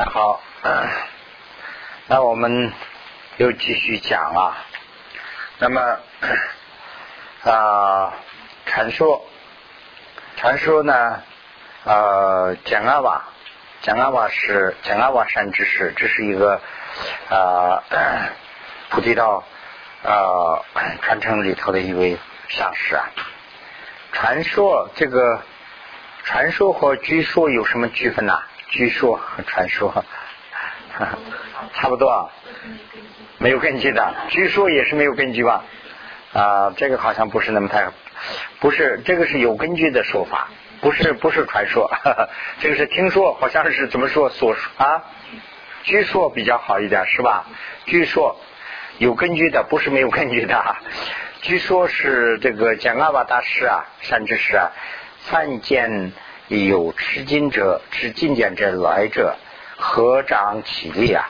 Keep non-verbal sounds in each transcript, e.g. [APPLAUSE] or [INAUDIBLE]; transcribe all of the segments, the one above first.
那好，那我们又继续讲啊。那么啊，传说，传说呢，呃，讲阿瓦，讲阿瓦是讲阿瓦山之士，这是一个啊菩提道啊传承里头的一位上师啊。传说这个传说和据说有什么区分呢？据说和传说 [LAUGHS] 差不多，啊，没有根据的。据说也是没有根据吧？啊，这个好像不是那么太，不是这个是有根据的说法，不是不是传说，[LAUGHS] 这个是听说，好像是怎么说所说啊？据说比较好一点是吧？据说有根据的，不是没有根据的。[LAUGHS] 据说是这个讲阿巴大师啊，善知识啊，参见。有持经者、持经典者来者，合掌起立啊，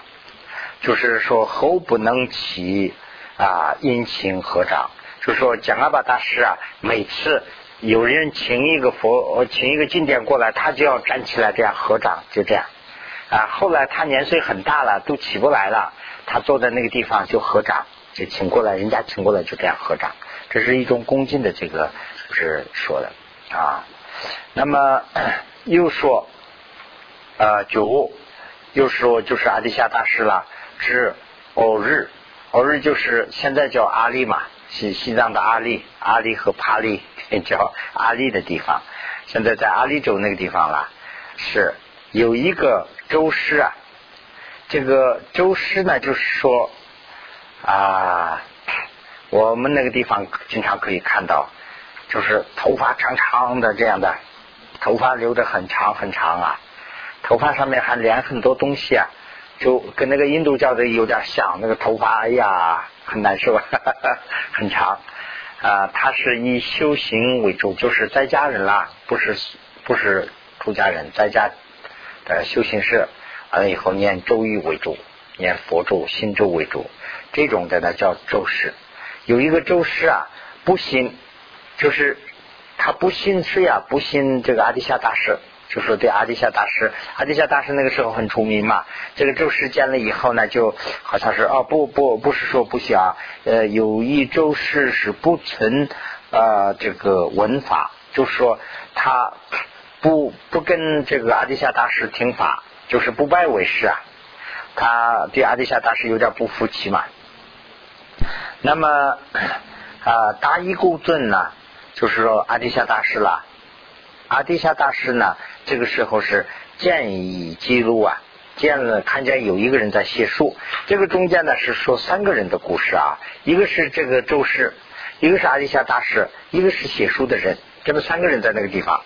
就是说侯不能起啊，殷勤合掌。就说蒋阿巴大师啊，每次有人请一个佛、请一个经典过来，他就要站起来这样合掌，就这样啊。后来他年岁很大了，都起不来了，他坐在那个地方就合掌，就请过来，人家请过来就这样合掌，这是一种恭敬的这个，就是说的啊。那么 [CLEARS THROAT] 又说，呃，九又说就是阿底夏大师了，是偶日，偶日就是现在叫阿里嘛，西西藏的阿里，阿里和帕利 [LAUGHS] 叫阿里的地方，现在在阿里州那个地方了，是有一个周师啊，这个周师呢，就是说啊，我们那个地方经常可以看到。就是头发长长的这样的，头发留的很长很长啊，头发上面还连很多东西啊，就跟那个印度教的有点像，那个头发哎呀很难受，[LAUGHS] 很长啊。他是以修行为主，就是在家人啦，不是不是出家人，在家的修行是完了以后念咒语为主，念佛咒、心咒为主，这种的呢叫咒师。有一个咒师啊，不行。就是他不信谁呀？不信这个阿底夏大师，就说对阿底夏大师，阿底夏大师那个时候很出名嘛。这个周师见了以后呢，就好像是哦不不不是说不信啊，呃有一周师是不存啊这个文法，就是说他不不跟这个阿底夏大师听法，就是不拜为师啊。他对阿底夏大师有点不服气嘛。那么啊大一故尊呢？就是说阿底夏大师了，阿底夏大师呢，这个时候是见以记录啊，见了看见有一个人在写书，这个中间呢是说三个人的故事啊，一个是这个周氏，一个是阿底夏大师，一个是写书的人，这么三个人在那个地方。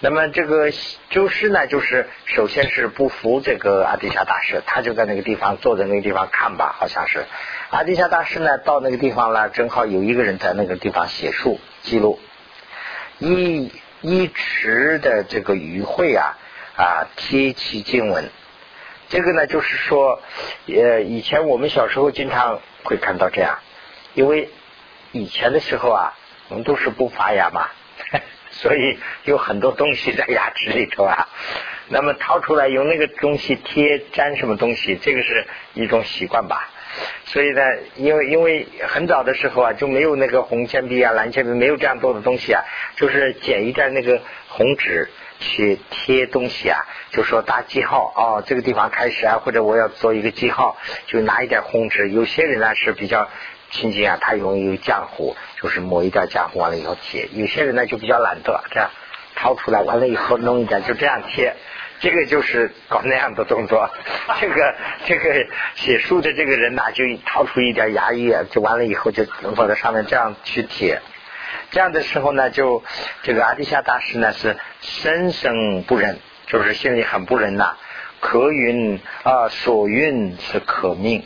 那么这个周师呢，就是首先是不服这个阿底夏大师，他就在那个地方坐在那个地方看吧，好像是。阿底夏大师呢，到那个地方了，正好有一个人在那个地方写书记录，一一池的这个余会啊啊贴其经文，这个呢就是说，呃，以前我们小时候经常会看到这样，因为以前的时候啊，我们都是不发芽嘛，[LAUGHS] 所以有很多东西在牙齿里头啊，那么掏出来用那个东西贴粘什么东西，这个是一种习惯吧。所以呢，因为因为很早的时候啊，就没有那个红铅笔啊、蓝铅笔，没有这样多的东西啊，就是剪一张那个红纸去贴东西啊，就说打记号哦，这个地方开始啊，或者我要做一个记号，就拿一点红纸。有些人呢是比较亲近啊，他用一个浆糊，就是抹一点浆糊完了以后贴；有些人呢就比较懒惰，这样掏出来完了以后弄一点，就这样贴。这个就是搞那样的动作，[LAUGHS] 这个这个写书的这个人呐，就掏出一点牙医，就完了以后就放在上面这样去贴，这样的时候呢，就这个阿底夏大师呢是深深不忍，就是心里很不忍呐。可云啊，所云是可命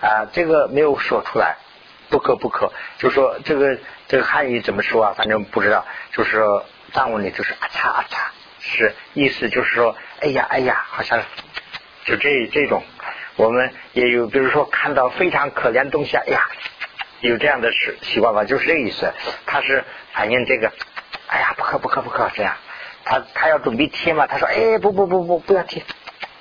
啊，这个没有说出来，不可不可，就说这个这个汉语怎么说啊？反正不知道，就是藏文里就是啊嚓啊嚓。是意思就是说，哎呀哎呀，好像就这这种，我们也有，比如说看到非常可怜的东西，哎呀，有这样的习习惯吧，就是这个意思。他是反映这个，哎呀，不可不可不可这样。他他要准备贴嘛，他说，哎，不不不不，不要贴，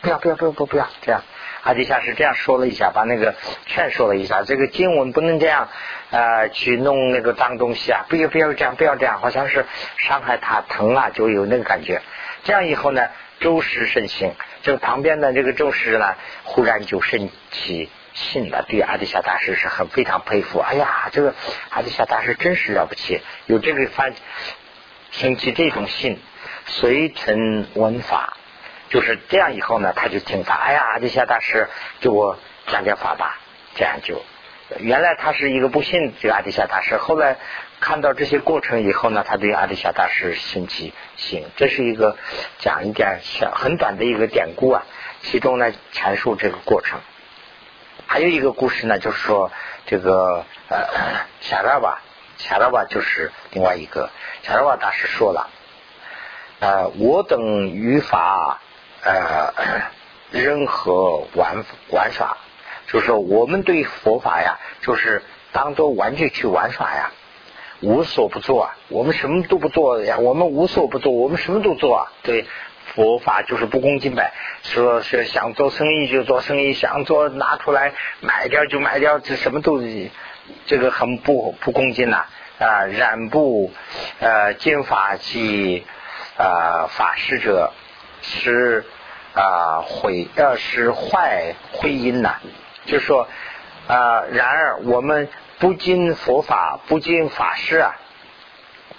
不要不要不要不不要这样。阿底夏是这样说了一下，把那个劝说了一下，这个经文不能这样呃去弄那个脏东西啊，不要不要这样不要这样，好像是伤害他疼啊，就有那个感觉。这样以后呢，周师甚行，这个旁边的这个周师呢，忽然就生起信了，对阿底夏大师是很非常佩服。哎呀，这个阿底夏大师真是了不起，有这个发生起这种信，随承闻法。就是这样，以后呢，他就听法。哎呀，阿底夏大师给我讲讲法吧。这样就，原来他是一个不信这个阿底夏大师，后来看到这些过程以后呢，他对阿底夏大师兴起信。这是一个讲一点小很短的一个典故啊，其中呢阐述这个过程。还有一个故事呢，就是说这个呃，夏拉瓦，夏拉瓦就是另外一个夏拉瓦大师说了，呃，我等语法。呃，[CLEARS THROAT] 任何玩玩耍，就是说我们对佛法呀，就是当做玩具去玩耍呀，无所不做啊。我们什么都不做呀，我们无所不做，我们什么都做啊。对佛法就是不恭敬呗，说是想做生意就做生意，想做拿出来买掉就买掉，这什么都这个很不不恭敬呐啊！染布呃金法器啊法师者。是啊，毁呃是坏灰因呐，就是说啊，然而我们不经佛法，不经法师啊，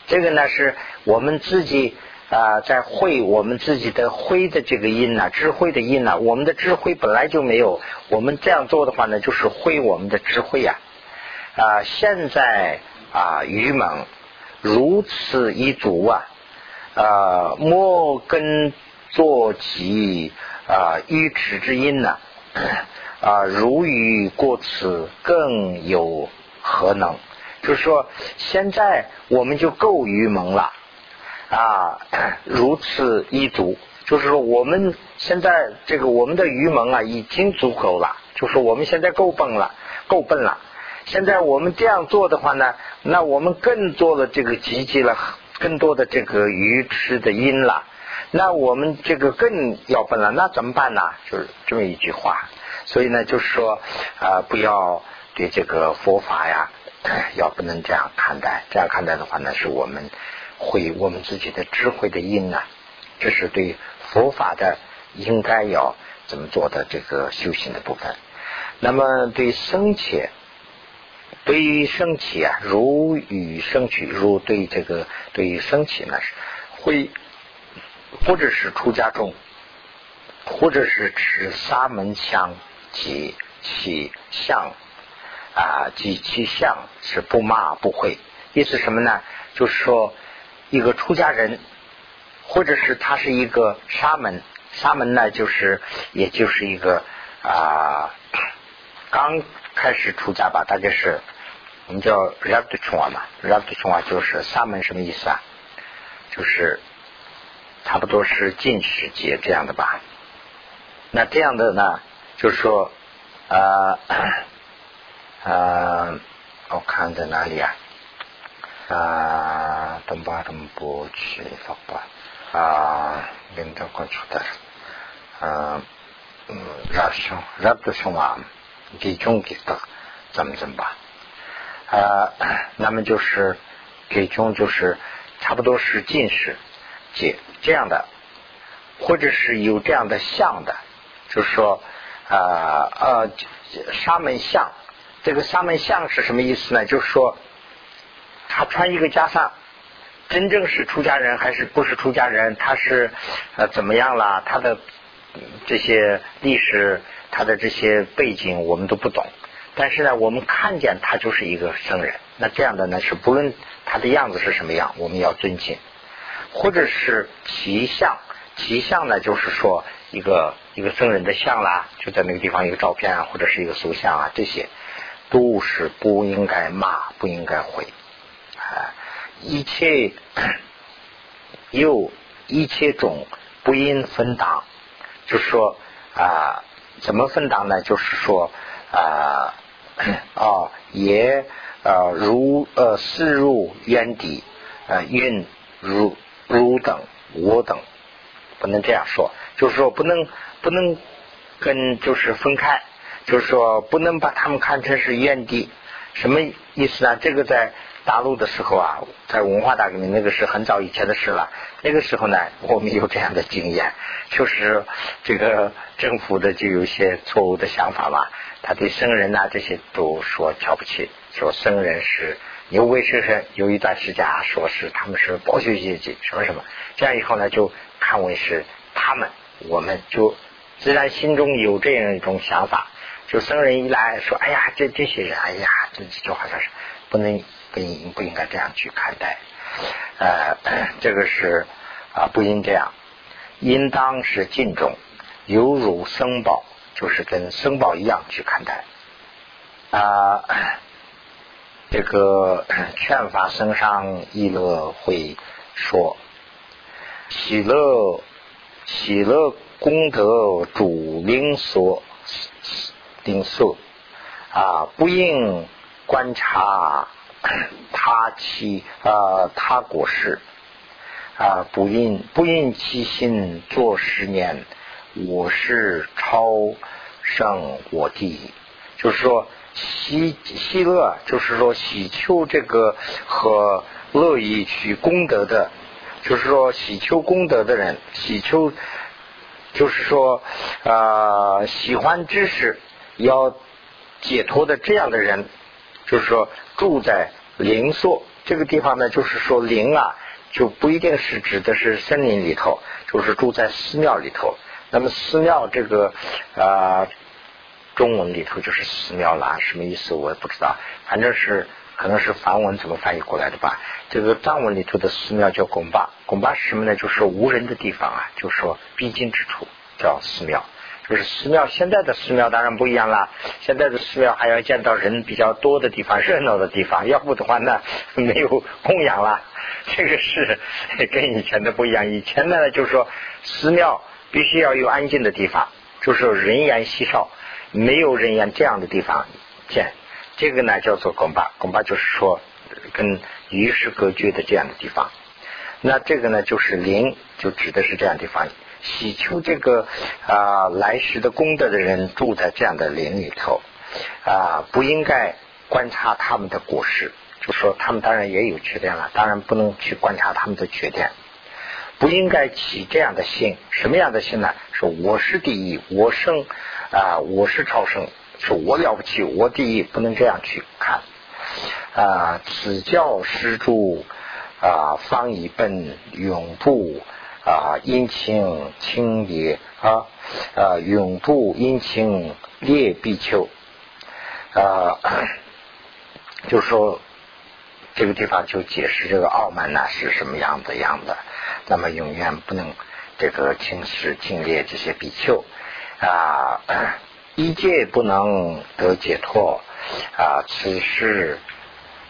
这个呢是我们自己啊在会我们自己的灰的这个因呐，智慧的因呐，我们的智慧本来就没有，我们这样做的话呢，就是会我们的智慧呀啊，现在啊愚蒙如此一足啊啊，莫跟。作其啊愚痴之因呢 [COUGHS] 啊如于过此更有何能？就是说现在我们就够愚蒙了啊如此一足，就是说我们现在这个我们的愚蒙啊已经足够了，就是我们现在够笨了，够笨了。现在我们这样做的话呢，那我们更做了这个积极了更多的这个愚痴的因了。那我们这个更要笨了，那怎么办呢？就是这么一句话。所以呢，就是说啊，不要对这个佛法呀，[CLEARS THROAT] 要不能这样看待。这样看待的话呢，是我们毁我们自己的智慧的因啊。这是对佛法的应该要怎么做的这个修行的部分。那么对生起，对于生起啊，如与生取，如对这个对于生起呢是会。或者是出家众，或者是持沙门香及其相啊及其相是不骂不会，意思什么呢？就是说一个出家人，或者是他是一个沙门，沙门呢就是也就是一个啊刚开始出家吧，大概是我们叫 r a b d c h u a 嘛 r a b d c h u a 就是沙门什么意思啊？就是。差不多是近世节这样的吧，那这样的呢，就是说，呃，[COUGHS] 呃，我看在哪里啊？啊，东巴东波去法吧，啊，领导过去的，嗯，让兄，让不兄啊，给中给的，怎么怎么吧？啊，[COUGHS] 那么就是给中就是差不多是近视节。这样的，或者是有这样的像的，就是说，呃呃，沙门像，这个沙门像是什么意思呢？就是说，他穿一个袈裟，真正是出家人还是不是出家人？他是呃怎么样了？他的这些历史，他的这些背景我们都不懂，但是呢，我们看见他就是一个僧人。那这样的呢，是不论他的样子是什么样，我们要尊敬。或者是其像，其像呢，就是说一个一个僧人的像啦，就在那个地方一个照片啊，或者是一个塑像啊，这些都是不应该骂，不应该毁啊！一切又一切种不应分党，就是说啊，怎么分党呢？就是说啊啊，也呃如呃四入渊底呃运如。汝等我等不能这样说，就是说不能不能跟就是分开，就是说不能把他们看成是原地，什么意思呢？这个在大陆的时候啊，在文化大革命那个是很早以前的事了。那个时候呢，我们有这样的经验，就是这个政府的就有些错误的想法嘛，他对僧人呐这些都说瞧不起，说僧人是牛鬼蛇神，有一段时间啊，说是他们是剥削阶级，什么什么，这样以后呢，就看为是他们，我们就自然心中有这样一种想法，就僧人一来说，哎呀，这这些人，哎呀，这就好像是不能。不应不应该这样去看待，呃，这个是啊，不应这样，应当是敬重，犹如僧宝，就是跟僧宝一样去看待啊。这个劝法僧上一乐会说，喜乐喜乐功德主灵所灵所啊，不应观察。[COUGHS] 他其啊，他国事啊，不应不应其心做十年，我是超胜我地，就是说喜喜乐，就是说喜求这个和乐意去功德的，就是说喜求功德的人，喜求就是说啊，喜欢知识要解脱的这样的人。就是说，住在林所这个地方呢，就是说林啊，就不一定是指的是森林里头，就是住在寺庙里头。那么寺庙这个啊，中文里头就是寺庙啦，什么意思我也不知道，反正是可能是梵文怎么翻译过来的吧。这个藏文里头的寺庙叫拱巴，拱巴是什么呢？就是无人的地方啊，就是说必经之处叫寺庙。就是寺庙，现在的寺庙当然不一样了。现在的寺庙还要见到人比较多的地方、热闹的地方，要不的话那没有供养了。[LAUGHS] 这个是跟以前的不一样。以前呢，就是说寺庙必须要有安静的地方，就是人烟稀少，没有人烟这样的地方建。这个呢叫做拱巴，拱巴就是说跟与世隔绝的这样的地方。那这个呢就是灵，就指的是这样地方。祈求这个啊来世的功德的人住在这样的林里头啊，不应该观察他们的果实，就说他们当然也有缺点了，当然不能去观察他们的缺点，不应该起这样的心，什么样的心呢？说我是第一，我生啊，我是超生，说我了不起，我第一，不能这样去看啊。此教施主啊，方以本永不。啊，殷勤清烈啊，啊，永不殷勤烈必求啊，就说这个地方就解释这个傲慢呢是什么样子样的，那么永远不能这个轻视轻烈这些比丘啊，一界不能得解脱啊，此事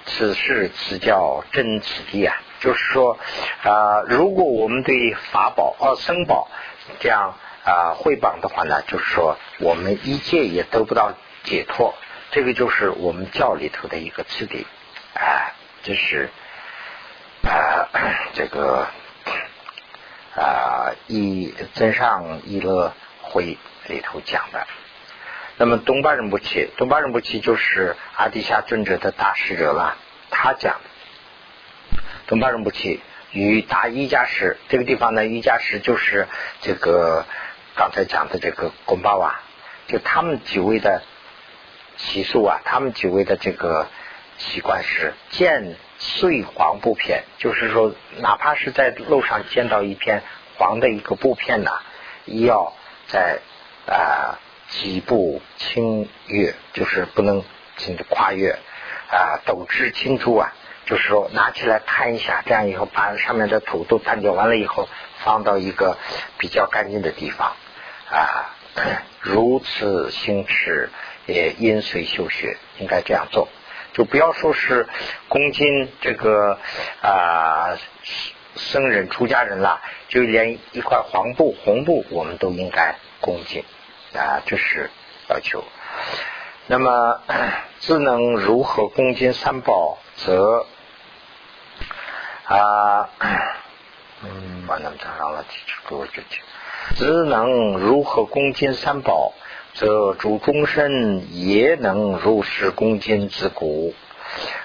此事此教真此地啊。就是说，啊，如果我们对法宝、哦僧宝这样啊汇绑的话呢，就是说我们一切也得不到解脱。这个就是我们教里头的一个次第，啊，这是啊这个啊一增上一乐会里头讲的。那么东巴仁波切，东巴仁波切就是阿底夏尊者的大使者了，他讲的。东巴仁不起与大瑜伽师这个地方呢，瑜伽师就是这个刚才讲的这个贡巴瓦，就他们几位的习俗啊，他们几位的这个习惯是见碎黄布片，就是说，哪怕是在路上见到一片黄的一个布片呢，也要在啊几步轻越，就是不能轻跨越啊，斗之清楚啊。就是说，拿起来摊一下，这样以后把上面的土都摊掉完了以后，放到一个比较干净的地方啊。如此行持也因随修学，应该这样做。就不要说是恭敬这个啊僧人、出家人了，就连一块黄布、红布，我们都应该恭敬啊，这是要求。那么 [CLEARS THROAT] 自能如何恭敬三宝，则。啊，嗯，把那么长上了，给我就去。只能如何恭敬三宝，则主终身也能如是恭敬之故。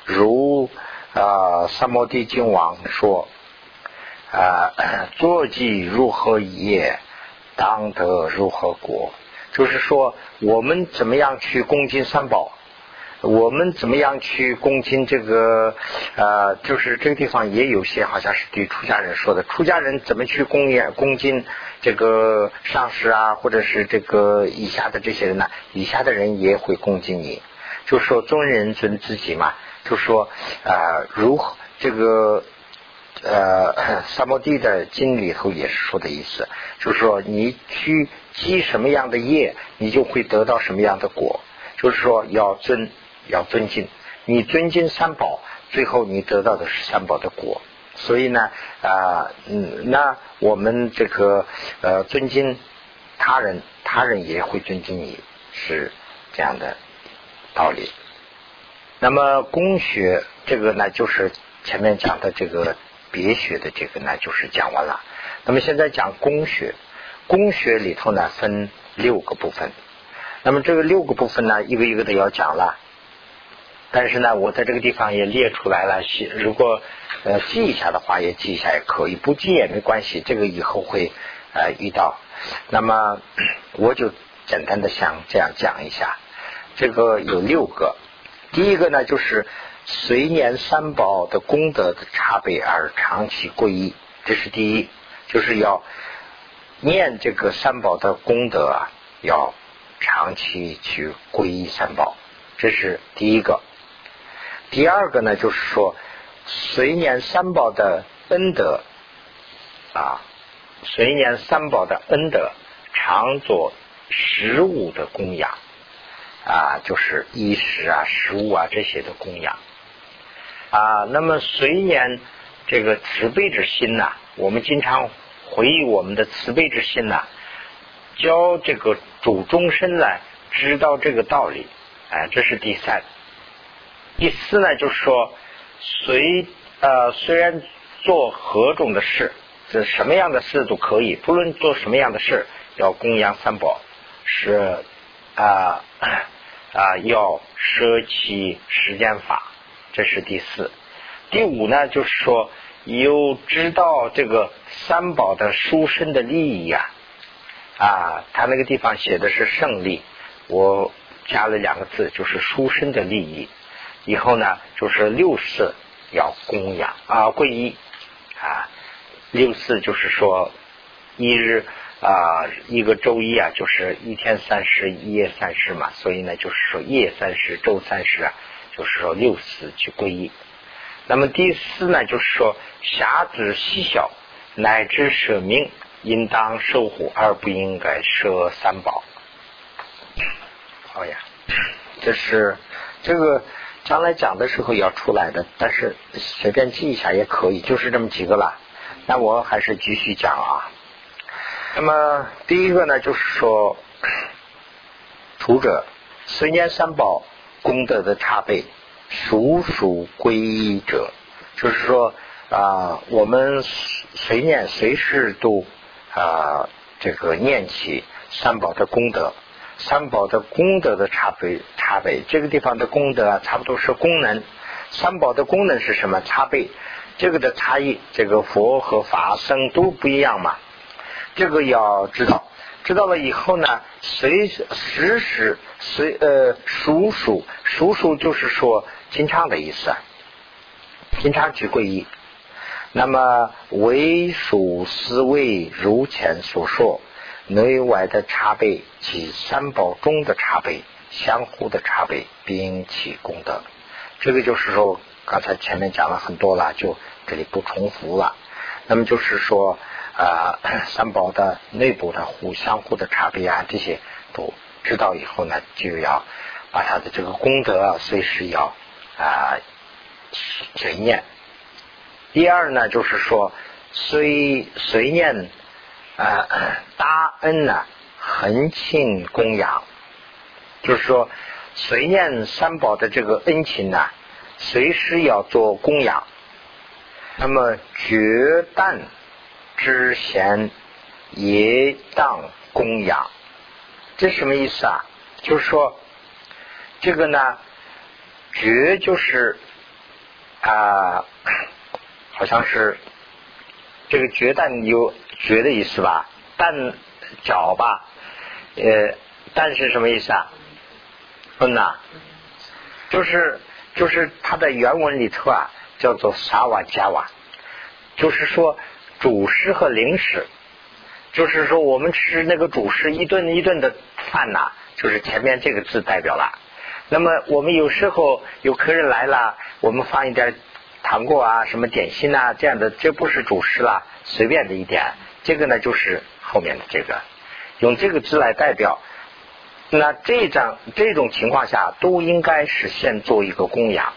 如啊，三摩地经王说啊，[CLEARS THROAT] 坐骑如何也，当得如何果。就是说，我们怎么样去恭敬三宝？我们怎么样去恭敬这个？呃，就是这个地方也有些好像是对出家人说的。出家人怎么去恭敬恭敬这个上师啊，或者是这个以下的这些人呢？以下的人也会恭敬你。就说尊人尊自己嘛。就说啊，如何这个呃，[CLEARS THROAT] 萨摩地的经里头也是说的意思，就是说你去积什么样的业，你就会得到什么样的果。就是说要尊。要尊敬，你尊敬三宝，最后你得到的是三宝的果。所以呢，啊，嗯，那我们这个呃尊敬他人，他人也会尊敬你，是这样的道理。那么公学这个呢，就是前面讲的这个别学的这个呢，就是讲完了。那么现在讲公学，公学里头呢分六个部分。那么这个六个部分呢，一个一个的要讲了。但是呢，我在这个地方也列出来了，写如果呃记一下的话，也记一下也可以，不记也没关系，这个以后会呃遇到。那么我就简单的想这样讲一下，这个有六个。第一个呢，就是随念三宝的功德的差别而长期皈依，这是第一，就是要念这个三宝的功德啊，要长期去皈依三宝，这是第一个。第二个呢，就是说，随念三宝的恩德啊，随念三宝的恩德，常做食物的供养啊，就是衣食啊、食物啊这些的供养。啊。那么随念这个慈悲之心呐，我们经常回忆我们的慈悲之心呐，教这个主终身来知道这个道理，哎，这是第三。第四呢，就是说，随呃虽然做何种的事，这什么样的事都可以，不论做什么样的事，要供养三宝，是啊 [COUGHS] 啊要舍弃时间法，这是第四。第五呢，就是说有知道这个三宝的殊胜的利益呀啊，他那个地方写的是胜利，我加了两个字，就是殊胜的利益。以后呢，就是六四要供养啊，皈依啊，六四就是说一日啊，一个周一啊，就是一天三十，一夜三十嘛，所以呢，就是说夜三十，周三十啊，就是说六四去皈依。那么第四呢，就是说侠子细小乃至舍命，应当守护而不应该舍三宝。好呀，这是这个。将来讲的时候要出来的，但是随便记一下也可以，就是这么几个了。那我还是继续讲啊。那么第一个呢，就是说，徒者随念三宝功德的差倍，属属皈依者，就是说啊，我们随念随时都啊这个念起三宝的功德。三宝的功德的差别，差别这个地方的功德啊，差不多是功能。三宝的功能是什么？差别这个的差异，这个佛和法僧都不一样嘛。这个要知道，知道了以后呢，随时时随呃，数数数数就是说经常的意思，经常去皈依。那么为数思维如前所说。内外的差别及三宝中的差别，相互的差别，并起功德。这个就是说，刚才前面讲了很多了，就这里不重复了。那么就是说，啊，三宝的内部的互相互的差别啊，这些都知道以后呢，就要把他的这个功德随时要啊随念。第二呢，就是说随随念。啊，大恩呢，恒庆供养，就是说，随念三宝的这个恩情呢，随时要做供养。那么，绝旦之贤也当供养。这什么意思啊？就是说，这个呢，觉就是啊，好像是这个觉但有觉的意思吧？但脚吧，呃，但是什么意思啊？嗯呐，就是就是它的原文里头啊，叫做萨瓦加瓦，就是说主食和零食。就是说，我们吃那个主食一顿一顿的饭呐，就是前面这个字代表了。那么我们有时候有客人来了，我们放一点糖果啊、什么点心啊这样的，这不是主食了，随便的一点。这个呢，就是后面的这个，用这个字来代表。那这张这种情况下，都应该是先做一个供养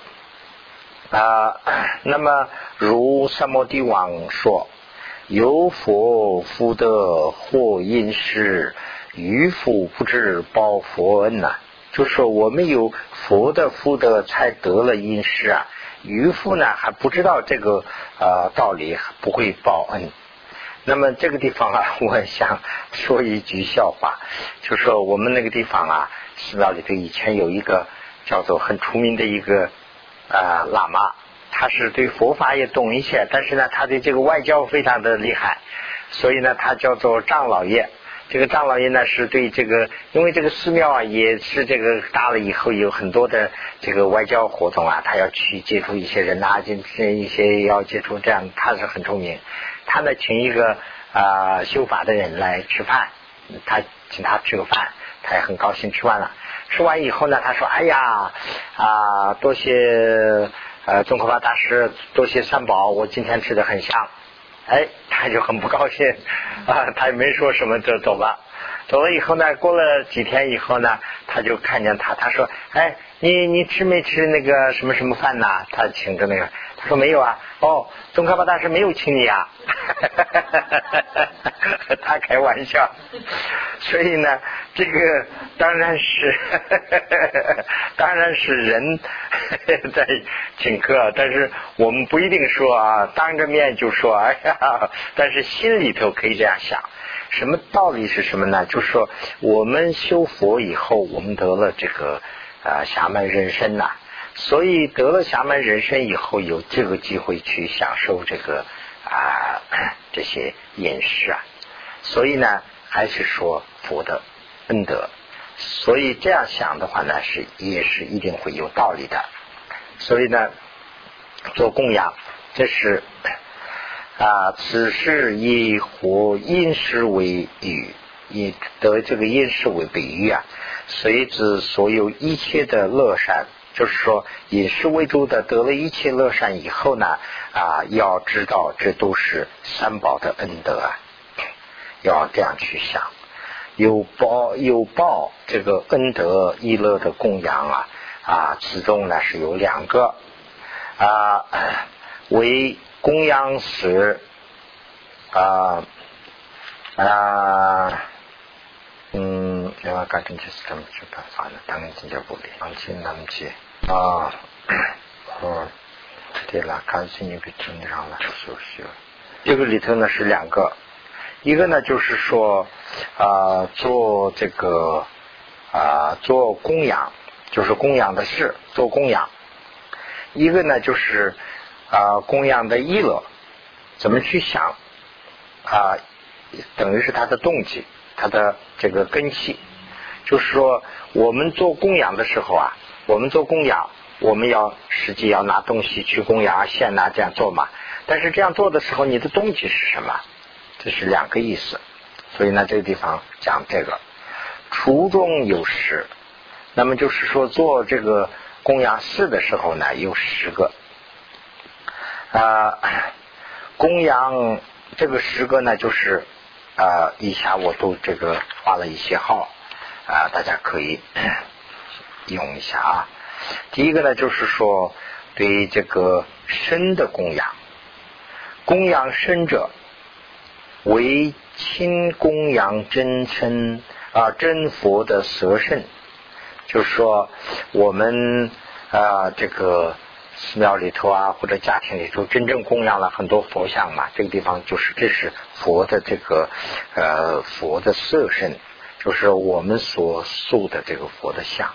啊。那么如三摩地王说。有佛福德或因师，愚夫不知报佛恩呐。就说我们有佛的福德，才得了因师啊。愚夫呢还不知道这个呃道理，不会报恩。那么这个地方啊，[LAUGHS] 我想说一句笑话，就说我们那个地方啊，寺庙里头以前有一个叫做很出名的一个啊喇嘛。他是对佛法也懂一些，但是呢，他对这个外交非常的厉害，所以呢，他叫做张老爷。这个张老爷呢，是对这个，因为这个寺庙啊，也是这个大了以后有很多的这个外交活动啊，他要去接触一些人呐，这这一些要接触，这样他是很出名。他呢，请一个啊修法的人来吃饭，他请他吃个饭，他也很高兴。吃完了，吃完以后呢，他说：“哎呀啊，多谢。”呃，宗喀巴大师多谢三宝，我今天吃的很香，哎，他就很不高兴啊，他也没说什么就走了。走了以后呢，过了几天以后呢，他就看见他，他说，哎，你你吃没吃那个什么什么饭呐？他请的那个，他说没有啊。哦，宗喀巴大师没有请你啊？[LAUGHS] 他开玩笑。所以呢，这个当然是当然是人 [LAUGHS] 在请客，但是我们不一定说啊，当着面就说哎呀，但是心里头可以这样想。什么道理是什么呢？就是说，我们修佛以后，我们得了这个啊侠门人身呐，所以得了侠门人身以后，有这个机会去享受这个啊 [CLEARS THROAT] 这些饮食啊，所以呢，还是说佛的恩德，所以这样想的话呢，是也是一定会有道理的。所以呢，做供养，这是。啊，此事以活因食为喻，以得这个因食为比喻啊。随之所有一切的乐善，就是说以事为主的得了一切乐善以后呢，啊，要知道这都是三宝的恩德啊，要这样去想。有报有报这个恩德一乐的供养啊，啊，其中呢是有两个啊为。供养时啊啊嗯，另外改成就是怎么去办法呢？当然今天不理，放心那么接啊，哦，对了，看心你给听上了，休息。这个里头呢是两个，一个呢就是说啊做这个啊做供养，就是供养的事做供养，一个呢就是。啊，供养的意乐，怎么去想啊？等于是他的动机，他的这个根系，就是说，我们做供养的时候啊，我们做供养，我们要实际要拿东西去供养献呐，这样做嘛。但是这样做的时候，你的动机是什么？这是两个意思。所以呢，这个地方讲这个初中有十，那么就是说做这个供养事的时候呢，有十个。啊，供养这个十个呢，就是啊，以下我都这个画了一些号啊，大家可以用一下啊。第一个呢，就是说对这个身的供养，供养身者为亲供养真身啊真佛的舍身，就是说我们啊这个寺庙里头啊，或者家庭里头真正供养了很多佛像嘛，这个地方就是这是佛的这个呃佛的色身，就是我们所塑的这个佛的像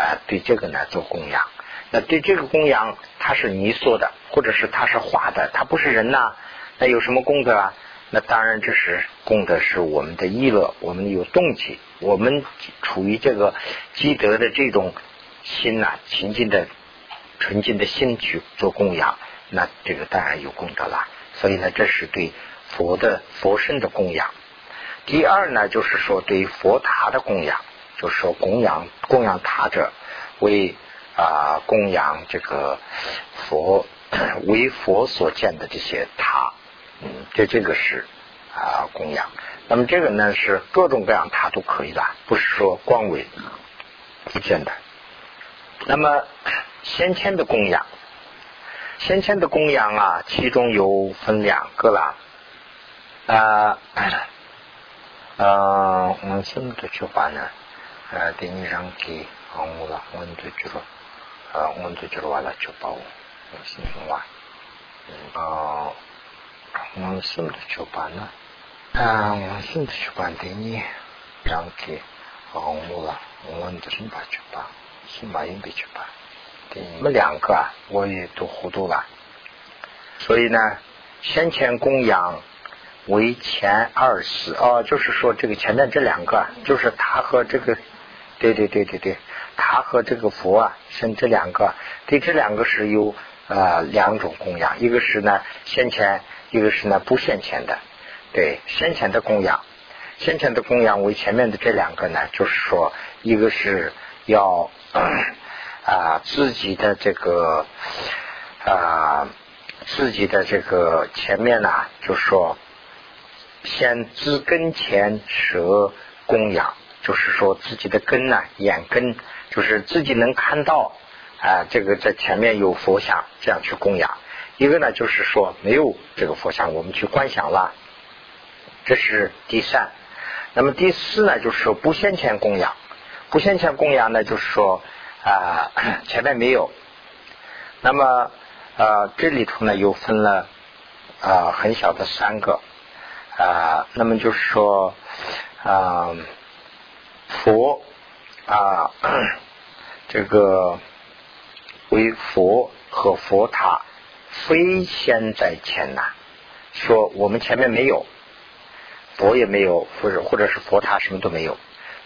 啊，对这个呢做供养。那对这个供养，它是泥塑的，或者是它是画的，它不是人呐，那有什么功德啊？那当然这是功德，是我们的意乐，我们有动机，我们处于这个积德的这种心呐，亲近的。纯净的心去做供养，那这个当然有功德了。所以呢，这是对佛的佛身的供养。第二呢，就是说对佛塔的供养，就是说供养供养塔者为啊供养这个佛 [COUGHS] 为佛所建的这些塔，嗯，这这个是啊供养。那么这个呢是各种各样塔都可以的，不是说光为建的。那么。先前的供养，先前的供养啊，其中有分两个啦。啊，[COUGHS] 呃，我们这么的去话呢？呃，等你让给好我了，我们就觉得，呃，我们就觉得完了就把我，是什么？啊，我们怎么的去办呢？啊，我们怎么的去办？等你让给好我了，我们就什么去办？什么也没去办。你们两个啊，我也都糊涂了。所以呢，先前供养为前二世哦，就是说这个前面这两个，就是他和这个，对对对对对，他和这个佛啊，像这两个，对这两个是有呃两种供养，一个是呢先前，一个是呢不先前的。对，先前的供养，先前的供养为前面的这两个呢，就是说一个是要。啊，自己的这个啊，自己的这个前面呢，就说先知根前舍供养，就是说自己的根呢，眼根就是自己能看到啊，这个在前面有佛像，这样去供养。一个呢，就是说没有这个佛像，我们去观想了，这是第三。那么第四呢，就是说不先前供养，不先前供养呢，就是说。啊，[CLEARS THROAT] 前面没有。那么，呃，这里头呢又分了啊很小的三个啊。那么就是说啊，佛啊，[CLEARS THROAT] 这个为佛和佛塔非先在前呐。说我们前面没有佛也没有，或者或者是佛塔什么都没有，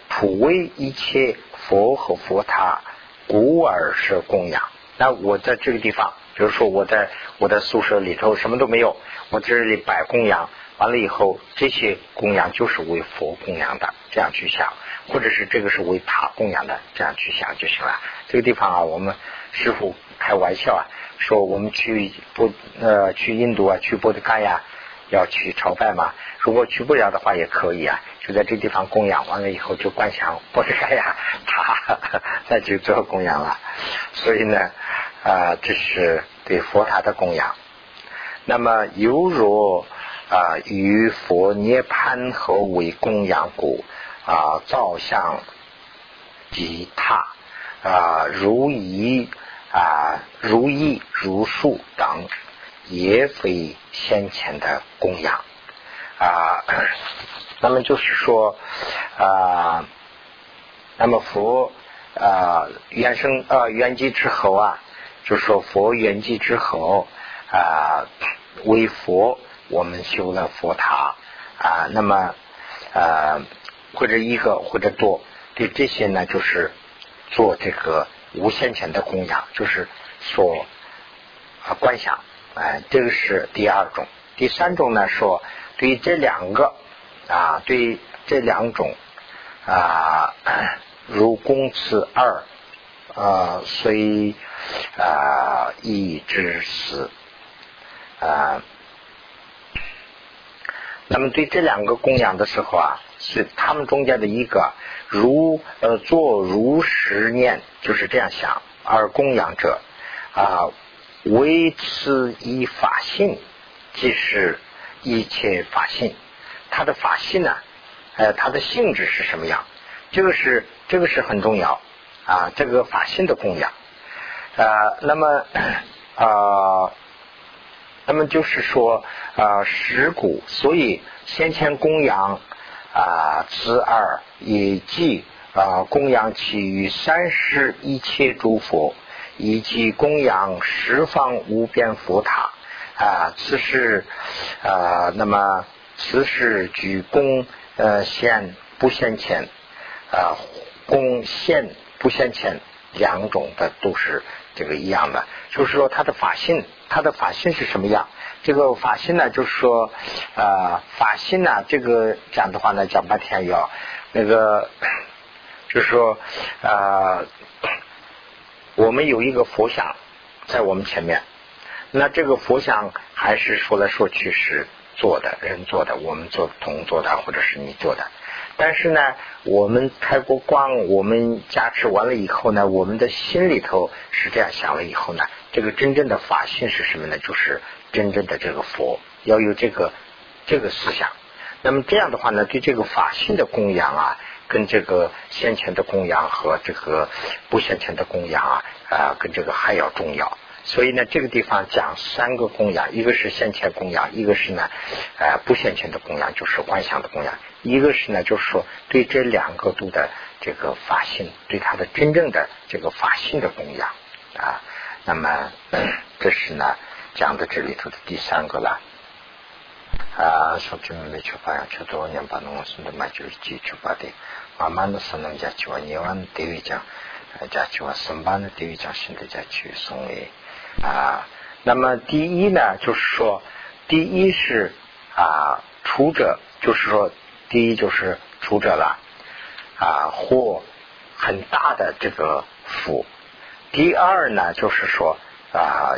普为一切佛和佛塔。古尔是供养，那我在这个地方，比如说我在我的宿舍里头什么都没有，我这里摆供养，完了以后这些供养就是为佛供养的，这样去想，或者是这个是为塔供养的，这样去想就行了。这个地方啊，我们师傅开玩笑啊，说我们去不呃去印度啊，去波德干呀，要去朝拜嘛。如果去不了的话也可以啊，就在这地方供养完了以后就观想，波德干呀，他再去做供养了。所以呢，啊，这是对佛塔的供养。那么犹如啊，与佛涅盘合为供养故啊，造像吉塔啊，如意啊，如意如树等，也非先前的供养。啊，[CLEARS THROAT] 那么就是说啊，那么佛啊，原生啊，圆寂之后啊，就说佛圆寂之后啊，为佛我们修了佛塔啊，那么啊，或者一个或者多，对这些呢，就是做这个无限前的供养，就是说啊观想，哎，这个是第二种，第三种呢说。对于这两个啊，对这两种啊，[COUGHS] 如公次二啊，虽啊一之死啊，那么对这两个供养的时候啊，是他们中间的一个，如呃做如实念，就是这样想，而供养者啊，为此以法性，即是。一切法性，它的法性呢？呃，它的性质是什么样？这个是这个是很重要啊。这个法性的供养，呃，那么 [CLEARS THROAT] 啊，那么就是说啊，石鼓，所以先前供养啊，子二以及啊供养其余三世一切诸佛，以及供养十方无边佛塔。啊，此是啊，那么此是举供呃现不现前。啊，供现不现前两种的都是这个一样的，就是说他的法性，他的法性是什么样？这个法性呢，就是说啊，法性呢，这个讲的话呢，讲半天要那个。[COUGHS] 就是说，呃，我们有一个佛像在我们前面，那这个佛像还是说来说去是做的人做的，我们做同做的，或者是你做的。但是呢，我们开过光，我们加持完了以后呢，我们的心里头是这样想了以后呢，这个真正的法性是什么呢？就是真正的这个佛要有这个这个思想。那么这样的话呢，对这个法性的供养啊。跟这个先前的供养和这个不先前的供养啊，啊，跟这个还要重要。所以呢，这个地方讲三个供养，一个是先前供养，一个是呢，呃，不先前的供养，就是幻想的供养；一个是呢，就是说对这两个度的这个法性，对他的真正的这个法性的供养啊。那么 [COUGHS] 这是呢讲的这里头的第三个了。啊，说这么没去发扬，去多年把农村的嘛就是基础把的，慢慢的是能家去往年万地位讲，家去往升班的地位讲，现在家去送诶啊。那么第一呢，就是说，第一是啊，出者，就是说，第一就是出者了啊，获很大的这个福。第二呢，就是说啊，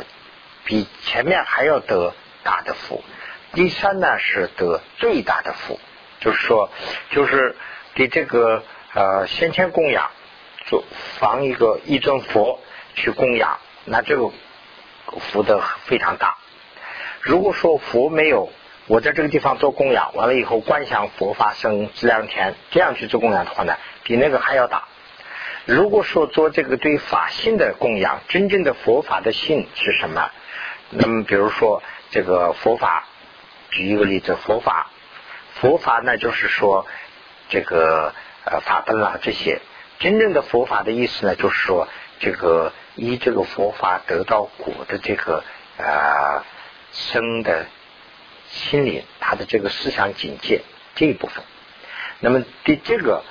比前面还要得大的福。第三呢是得最大的福，就是说，就是给这个呃先前供养做防一个一尊佛去供养，那这个福德非常大。如果说佛没有，我在这个地方做供养，完了以后观想佛法生资粮田，这样去做供养的话呢，比那个还要大。如果说做这个对法性的供养，真正的佛法的性是什么？那么比如说这个佛法。举一个例子，佛法，佛法呢，就是说这个呃法本啦，这些真正的佛法的意思呢，就是说这个依这个佛法得到果的这个呃生的心灵，他的这个思想境界这一部分。那么对这个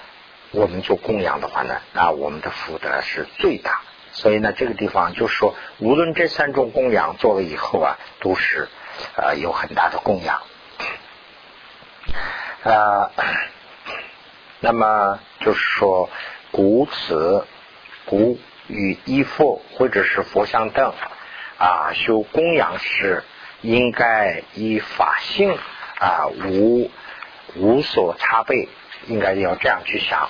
我们做供养的话呢，那我们的福德是最大。所以呢，这个地方就是说，无论这三种供养做了以后啊，都是。啊，有很大的供养，啊，[CLEARS THROAT] 那么就是说，古此古与依佛或者是佛像等啊，修供养时应该以法性啊，无无所差别，应该要这样去想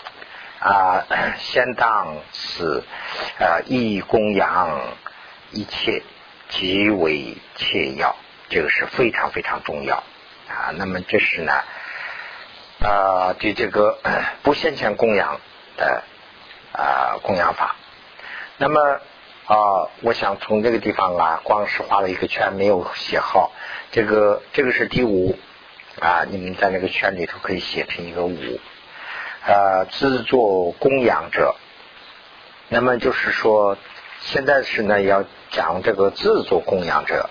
啊，[CLEARS THROAT] 先当此啊，以供养一切极为切要。这个是非常非常重要啊！那么这是呢啊，对这个 [CLEARS THROAT] 不现前供养的啊供养法。那么啊，我想从这个地方啊，光是画了一个圈，没有写号。这个这个是第五啊，你们在那个圈里头可以写成一个五。呃，自作供养者，那么就是说，现在是呢要讲这个自作供养者。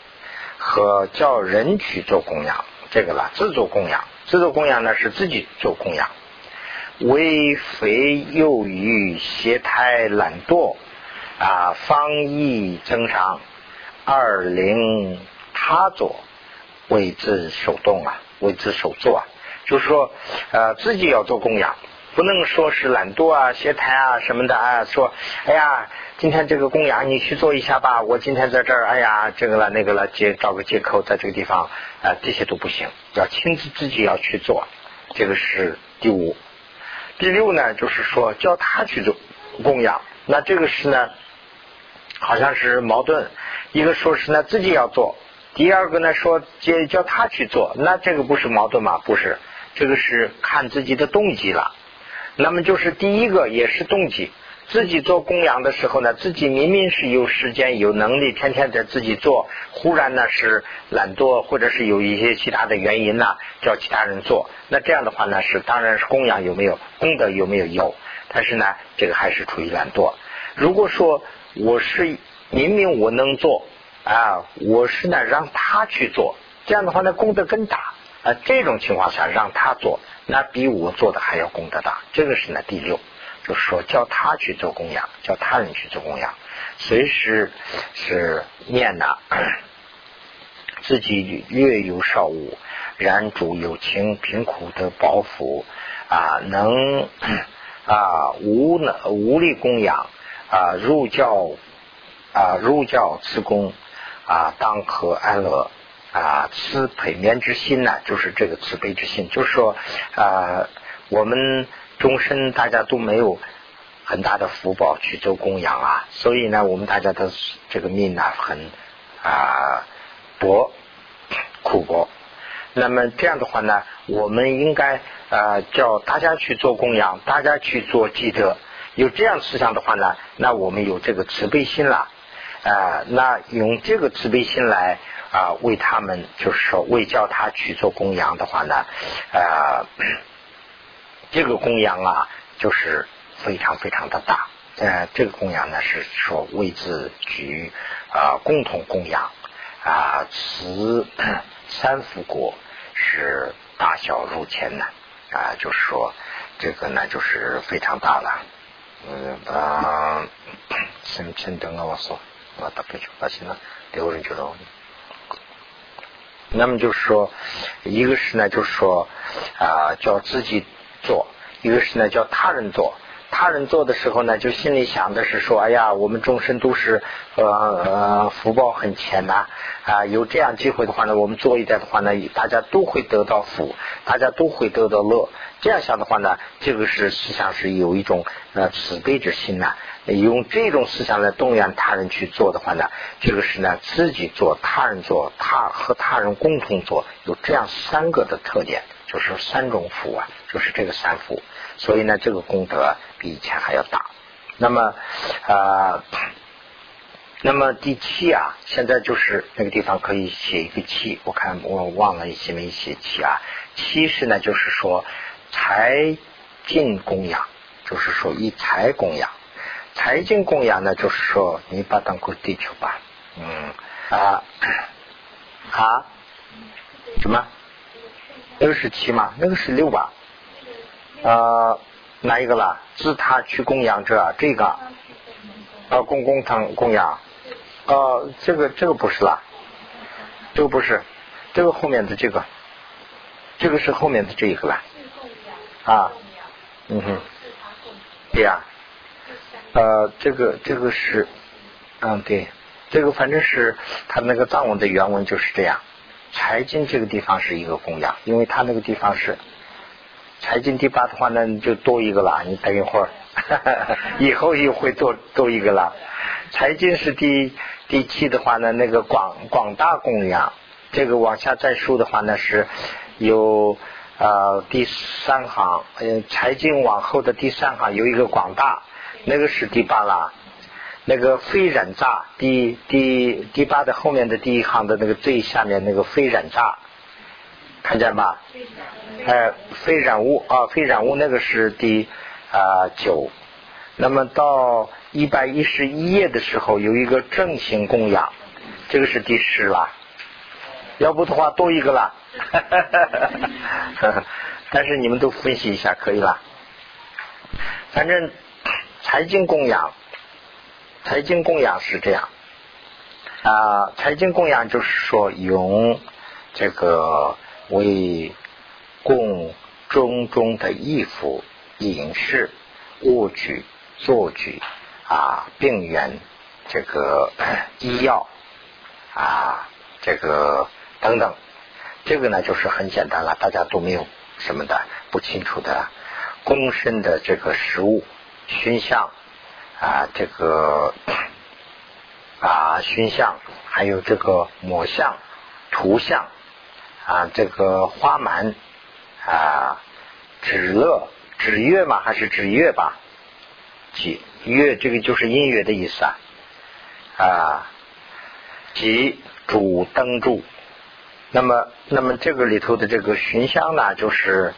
和叫人去做供养，这个了，自作供养，自作供养呢是自己做供养，为肥又于懈怠懒惰啊，方意增长，二零他做，为之手动啊，为之手做啊，就是说呃自己要做供养，不能说是懒惰啊、懈怠啊什么的啊，说哎呀。今天这个供养你去做一下吧，我今天在这儿，哎呀，这个了那个了，借找个借口在这个地方，啊，这些都不行，要亲自自己要去做，这个是第五。第六呢，就是说叫他去做供养，那这个是呢，好像是矛盾。一个说是呢自己要做，第二个呢说叫叫他去做，那这个不是矛盾吗？不是，这个是看自己的动机了。那么就是第一个也是动机。自己做供养的时候呢，自己明明是有时间、有能力，天天在自己做，忽然呢是懒惰，或者是有一些其他的原因呢，叫其他人做。那这样的话呢，是当然是供养有没有功德有没有有，但是呢，这个还是处于懒惰。如果说我是明明我能做啊，我是呢让他去做，这样的话呢功德更大啊。这种情况下让他做，那比我做的还要功德大。这个是呢第六。就是说，叫他去做供养，叫他人去做供养，随时是念呐，[CLEARS THROAT] 自己略有少物，然主有情，贫苦的饱腹啊，能 [CLEARS THROAT] 啊无能无力供养啊，入教啊入教赐供啊，当可安乐啊，慈悲面之心呢，就是这个慈悲之心，就是说啊，我们。终身大家都没有很大的福报去做供养啊，所以呢，我们大家的这个命呢很啊薄苦薄。那么这样的话呢，我们应该啊叫大家去做供养，大家去做积德。有这样思想的话呢，那我们有这个慈悲心了啊。那用这个慈悲心来啊为他们，就是说为叫他去做供养的话呢啊。[CLEARS THROAT] 这个供养啊，就是非常非常的大。呃，这个供养呢，是说为自举啊，共同供养啊，慈三福国是大小如千呢啊，就是说这个呢，就是非常大了。嗯他，先先等我说，我打不就发现了，有人觉得。那么就是说，一个是呢，就是说啊，叫自己。做一个是呢，叫他人做。他人做的时候呢，就心里想的是说：“哎呀，我们众生都是呃呃福报很浅呐啊，有这样机会的话呢，我们做一点的话呢，大家都会得到福，大家都会得到乐。这样想的话呢，这个是思想是有一种呃慈悲之心呐。用这种思想来动员他人去做的话呢，这个是呢自己做，他人做，他和他人共同做，有这样三个的特点。”就是三种福啊，就是这个三福，所以呢，这个功德比以前还要大。那么啊，那么第七啊，现在就是那个地方可以写一个七，我看我忘了写没写七啊。七是呢，就是说财进供养，就是说以财供养，财进供养呢，就是说你把当过地球吧，嗯啊啊什么？那个是七吗？那个是六吧？呃，哪一个了？自他去供养者，这个。啊，供供堂供养，呃，这个这个不是啦，这个不是，这个后面的这个，这个是后面的这一个啦，啊，嗯哼，对呀，呃，这个这个是，嗯对，这个反正是他那个藏文的原文就是这样。财经这个地方是一个供养，因为他那个地方是财经第八的话呢，就多一个了。你等一会儿，[LAUGHS] 以后又会多多一个了。财经是第第七的话呢，那个广广大供养，这个往下再数的话呢，是有呃第三行，嗯，财经往后的第三行有一个广大，那个是第八啦。那个非染炸，第第第八的后面的第一行的那个最下面那个非染炸，看见吧？哎，非染污啊，非染污那个是第啊九。那么到一百一十一页的时候，有一个正行供养，这个是第十了。要不的话多一个了。[LAUGHS] 但是你们都分析一下可以了。反正财经供养。财经供养是这样啊，财经供养就是说用这个为供中中的衣服、饮食、物具、坐具啊、病源这个医药啊、这个等等，这个呢就是很简单了，大家都没有什么的不清楚的，供身的这个食物、熏香。啊，这个啊，熏香，还有这个抹像、图像啊，这个花蛮啊，纸乐、纸乐嘛，还是纸乐吧？即乐这个就是音乐的意思啊啊，即主灯柱。那么，那么这个里头的这个熏香呢，就是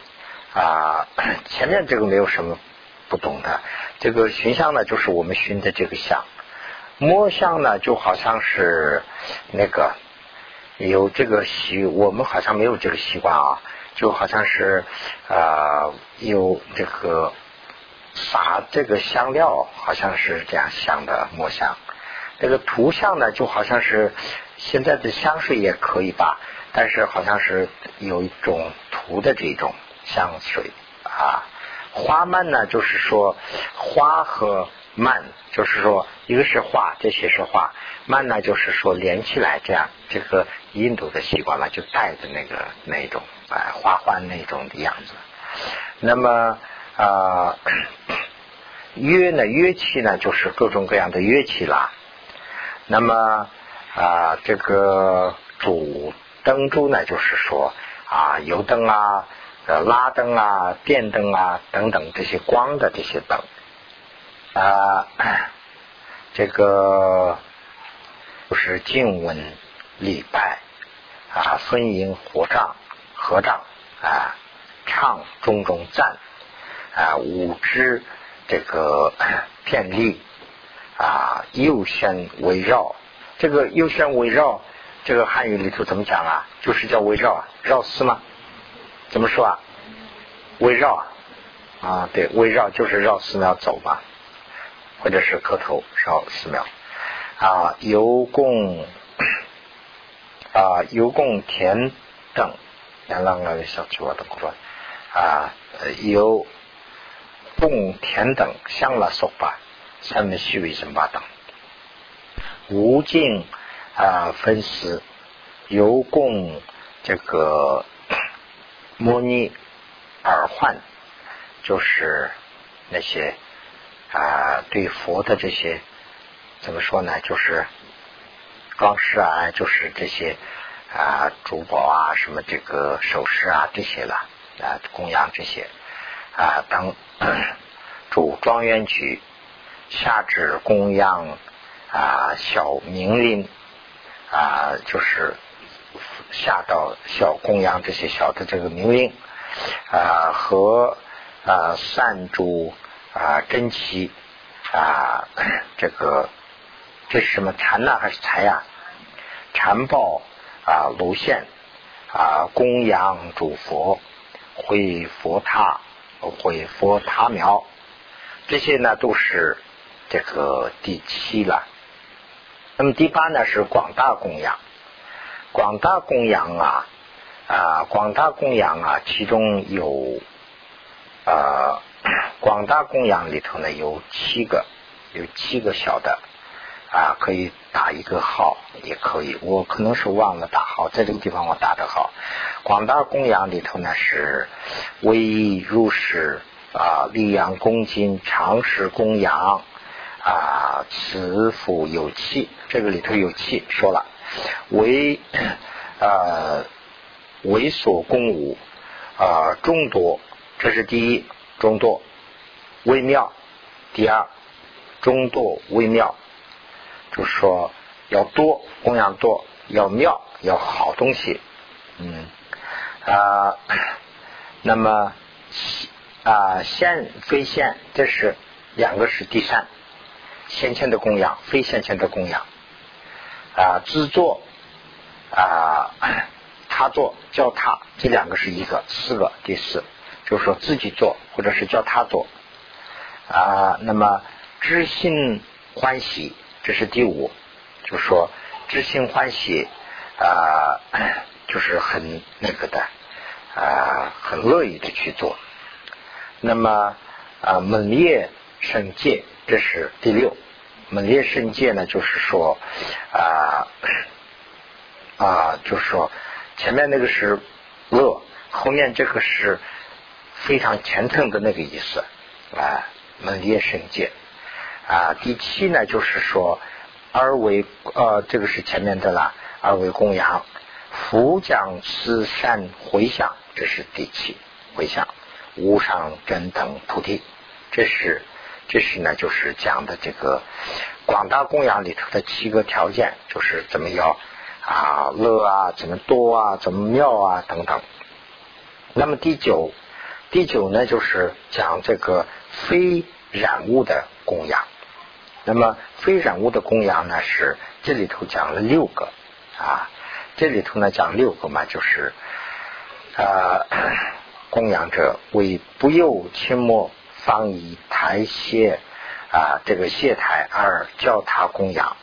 啊，前面这个没有什么不懂的。这个熏香呢，就是我们熏的这个香。摸香呢，就好像是那个有这个习，我们好像没有这个习惯啊，就好像是啊有这个撒这个香料，好像是这样香的墨香。这个涂香呢，就好像是现在的香水也可以吧。但是好像是有一种涂的这种香水啊，花蔓呢，就是说花和慢，就是说一个是画，这些是画，慢呢就是说连起来这样，这个印度的习惯了，就带着那个那种哎花环那种的样子。那么啊乐呢乐器呢就是各种各样的乐器啦。那么啊这个主。灯珠呢，就是说啊，油灯啊、拉灯啊、电灯啊等等这些光的这些灯啊，这个就是静闻礼拜啊，分音合唱合唱啊，唱种种赞啊，五支这个 [CLEARS THROAT] 片例啊，右旋围绕，这个右旋围绕。这个汉语里头怎么讲啊？就是叫围绕啊，绕寺吗？怎么说啊？围绕啊，啊对，围绕就是绕寺庙走嘛，或者是磕头烧寺庙啊。游供啊，游供田等，两两个小句话的工作啊，游供田等香了说法，三门虚为什么等，无尽。啊，分丝由供这个摩尼耳环，就是那些啊，对佛的这些怎么说呢？就是装饰啊，就是这些啊，珠宝啊，什么这个首饰啊，这些了啊，供养这些啊，当 [COUGHS] 主庄园举下至供养啊，小名林。啊，就是下到小供养这些小的这个明令啊，和啊散诸啊珍奇啊，这个这是什么禅呢还是财呀？禅报啊卢线啊供养主佛会佛塔会佛塔庙，这些呢都是这个第七了。那么第八呢是广大供养，广大供养啊啊广大供养啊，其中有啊广大供养里头呢有七个，有七个小的啊，可以打一个号也可以，我可能是忘了打号，在这个地方我打的号。广大供养里头呢是唯一入室啊，力养恭敬，常时供养。啊，慈父有气，这个里头有气，说了为呃为所供物啊众多，这是第一中多微妙，第二中多微妙，就是说要多供养多，要妙要好东西，嗯啊，[COUGHS] 那么啊现非现，这是两个是第三。先前的供养，非先前的供养，啊，自作啊，[COUGHS] 他做叫他，这两个是一个，四个，第四就说自己做，或者是叫他做啊。那么知心欢喜，这是第五，就说知心欢喜啊，[CLEARS THROAT] 就是很那个的啊，很乐意的去做。那么啊，猛烈圣戒。这是第六，猛烈圣戒呢，就是说啊啊，就是说前面那个是乐，后面这个是非常虔诚的那个意思啊，门列圣界啊。第七呢，就是说二为呃，这个是前面的了，二为供养，福将慈善回向，这是第七回向，无上真等菩提，这是。这是呢，就是讲的这个广大供养里头的七个条件，就是怎么要啊乐啊，怎么多啊，怎么妙啊等等。那么第九，第九呢，就是讲这个非染物的供养。那么非染物的供养呢，是这里头讲了六个啊，这里头呢讲六个嘛，就是啊，[COUGHS] 供养者为不幼亲末。方以台谢啊，这个谢台而教他供养，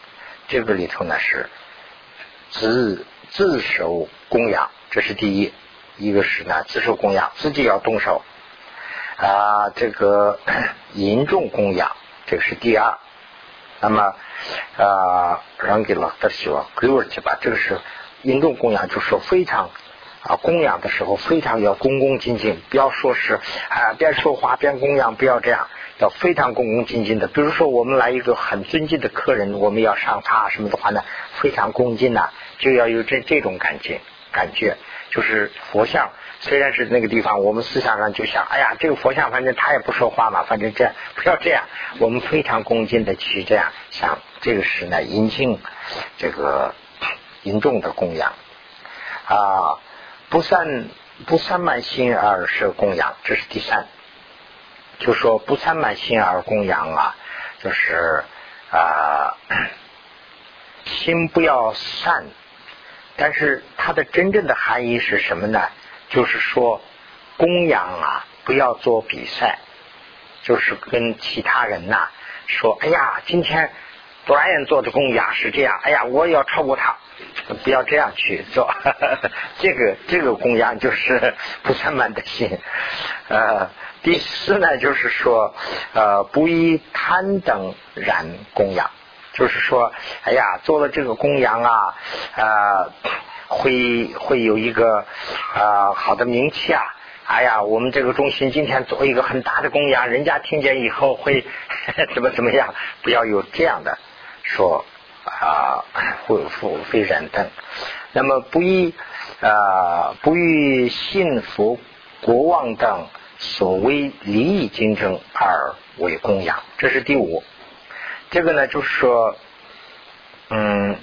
这个里头呢是自自手供养，这是第一。一个是呢自受供养，自己要动手啊。这个严重供养，这个是第二。那么啊，让给老德说，给我去吧。这个是严重供养，就说非常。啊，供养的时候非常要恭恭敬敬，不要说是啊边说话边供养，不要这样，要非常恭恭敬敬的。比如说我们来一个很尊敬的客人，我们要上茶什么的话呢，非常恭敬呐，就要有这这种感觉，感觉就是佛像虽然是那个地方，我们思想上就想，哎呀，这个佛像反正他也不说话嘛，反正这样不要这样，我们非常恭敬的去这样想，这个是呢引敬这个严重的供养啊。不散不散满心而设供养，这是第三。就说不散满心而供养啊，就是啊，心不要散。但是它的真正的含义是什么呢？就是说供养啊，不要做比赛，就是跟其他人呐说，哎呀，今天。不然人做的供养是这样，哎呀，我也要超过他，不要这样去做。[LAUGHS] 这个这个供养就是不散满的心。呃，第四呢，就是说，呃，不以贪等然供养，就是说，哎呀，做了这个供养啊，啊，会会有一个啊好的名气啊。哎呀，我们这个中心今天做一个很大的供养，人家听见以后会 [LAUGHS] 怎么怎么样？不要有这样的。说啊，会复非然等，那么不以啊不以信佛国王等所谓利益竞争而为供养，这是第五。这个呢，就是说，嗯，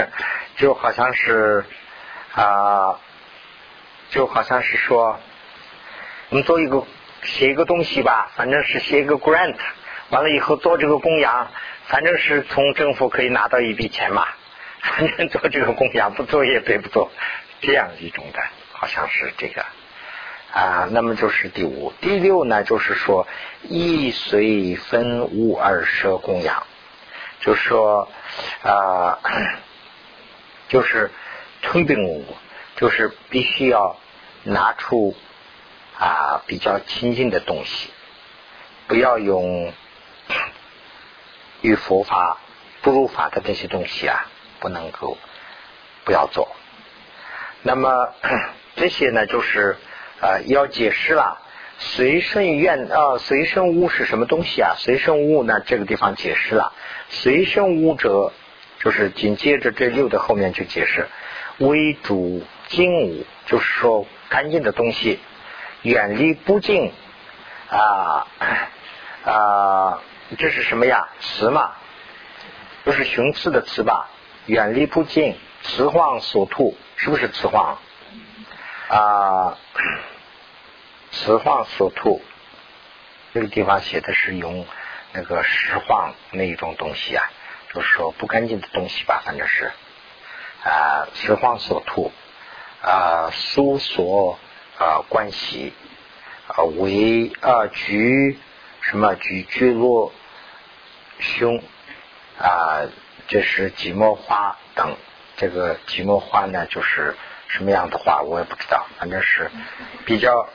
[LAUGHS] 就好像是啊，就好像是说，我们做一个写一个东西吧，反正是写一个 grant，完了以后做这个供养。反正是从政府可以拿到一笔钱嘛，[LAUGHS] 反正做这个供养不做也白不做，这样一种的，好像是这个啊。那么就是第五、第六呢，就是说一随分物而舍供养，就是说啊，就是推病物，就是必须要拿出啊比较亲近的东西，不要用。与佛法不如法的这些东西啊，不能够不要做。那么 [CLEARS THROAT] 这些呢，就是呃要解释了。随顺愿啊，随顺物是什么东西啊？随顺物呢，这个地方解释了。随顺物者，就是紧接着这六的后面去解释。微主净物，就是说干净的东西，远离不净啊啊。这是什么呀？词嘛，不是雄雌的词吧？远离不净，雌荒所吐，是不是雌荒？啊，雌荒所吐，这个地方写的是用那个石荒那一种东西啊，就是说不干净的东西吧，反正是啊，雌荒所吐啊，苏所啊关系啊为啊菊什么菊菊落。胸啊，这是寂寞花等。这个寂寞花呢，就是什么样的花，我也不知道。反正是比较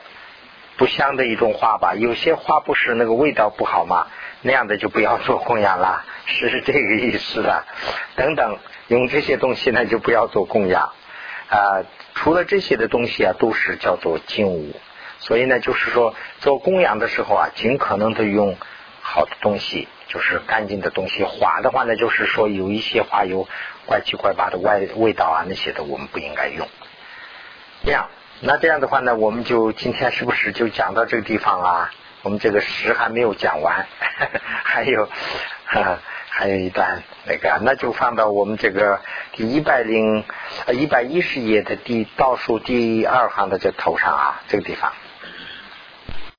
不香的一种花吧。有些花不是那个味道不好嘛，那样的就不要做供养了，[LAUGHS] 是这个意思的。等等，用这些东西呢，就不要做供养啊。除了这些的东西啊，都是叫做净物。所以呢，就是说做供养的时候啊，尽可能的用好的东西。就是干净的东西，花的话呢，就是说有一些花有怪七怪八的味味道啊，那些的我们不应该用。这样，那这样的话呢，我们就今天是不是就讲到这个地方啊？我们这个十还没有讲完，[LAUGHS] 还有 [LAUGHS] 还有一段那个，那就放到我们这个第一百零一百一十页的第倒数第二行的这头上啊，这个地方。